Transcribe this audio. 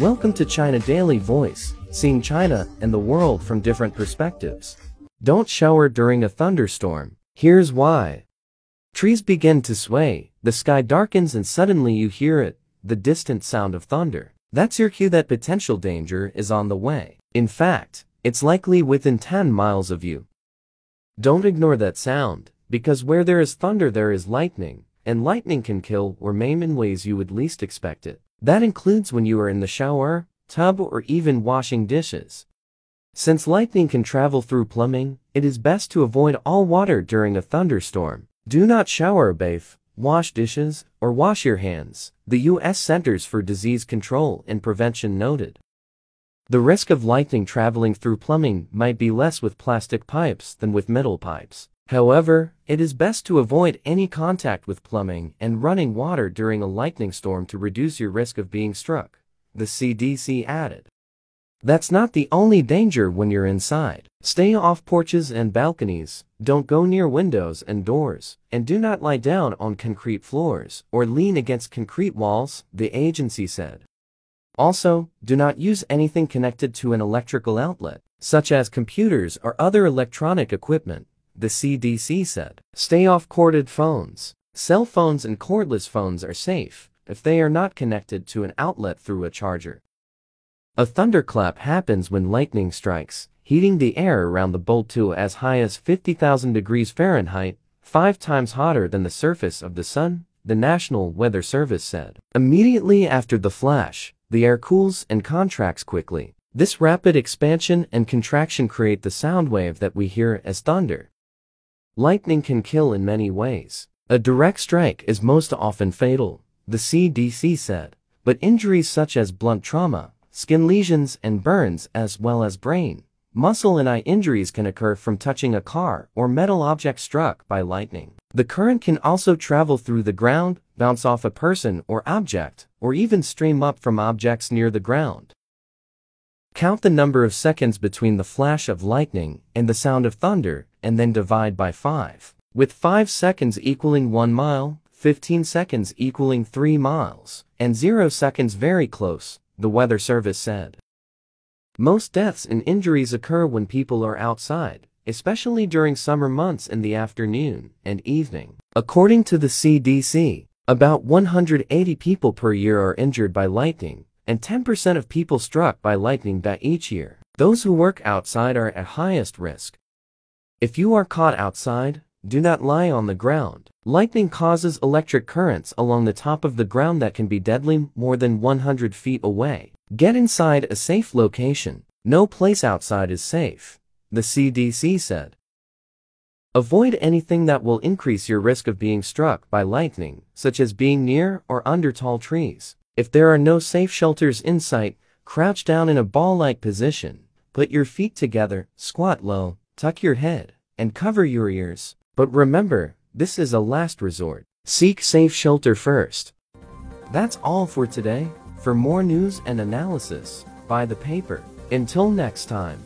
Welcome to China Daily Voice, seeing China and the world from different perspectives. Don't shower during a thunderstorm. Here's why. Trees begin to sway, the sky darkens and suddenly you hear it, the distant sound of thunder. That's your cue that potential danger is on the way. In fact, it's likely within 10 miles of you. Don't ignore that sound, because where there is thunder there is lightning, and lightning can kill or maim in ways you would least expect it. That includes when you are in the shower, tub or even washing dishes. Since lightning can travel through plumbing, it is best to avoid all water during a thunderstorm. Do not shower bathe, wash dishes, or wash your hands, the U.S. Centers for Disease Control and Prevention noted. The risk of lightning traveling through plumbing might be less with plastic pipes than with metal pipes. However, it is best to avoid any contact with plumbing and running water during a lightning storm to reduce your risk of being struck, the CDC added. That's not the only danger when you're inside. Stay off porches and balconies, don't go near windows and doors, and do not lie down on concrete floors or lean against concrete walls, the agency said. Also, do not use anything connected to an electrical outlet, such as computers or other electronic equipment, the CDC said. Stay off corded phones. Cell phones and cordless phones are safe if they are not connected to an outlet through a charger. A thunderclap happens when lightning strikes, heating the air around the bolt to as high as 50,000 degrees Fahrenheit, five times hotter than the surface of the sun, the National Weather Service said. Immediately after the flash, the air cools and contracts quickly. This rapid expansion and contraction create the sound wave that we hear as thunder. Lightning can kill in many ways. A direct strike is most often fatal, the CDC said, but injuries such as blunt trauma, skin lesions and burns as well as brain, muscle and eye injuries can occur from touching a car or metal object struck by lightning. The current can also travel through the ground, bounce off a person or object, or even stream up from objects near the ground. Count the number of seconds between the flash of lightning and the sound of thunder, and then divide by 5. With 5 seconds equaling 1 mile, 15 seconds equaling 3 miles, and 0 seconds very close, the Weather Service said. Most deaths and injuries occur when people are outside, especially during summer months in the afternoon and evening. According to the CDC, about 180 people per year are injured by lightning, and 10% of people struck by lightning die each year. Those who work outside are at highest risk. If you are caught outside, do not lie on the ground. Lightning causes electric currents along the top of the ground that can be deadly more than 100 feet away. Get inside a safe location. No place outside is safe, the CDC said. Avoid anything that will increase your risk of being struck by lightning, such as being near or under tall trees. If there are no safe shelters in sight, crouch down in a ball-like position, put your feet together, squat low, tuck your head, and cover your ears. But remember, this is a last resort. Seek safe shelter first. That's all for today. For more news and analysis, buy the paper. Until next time.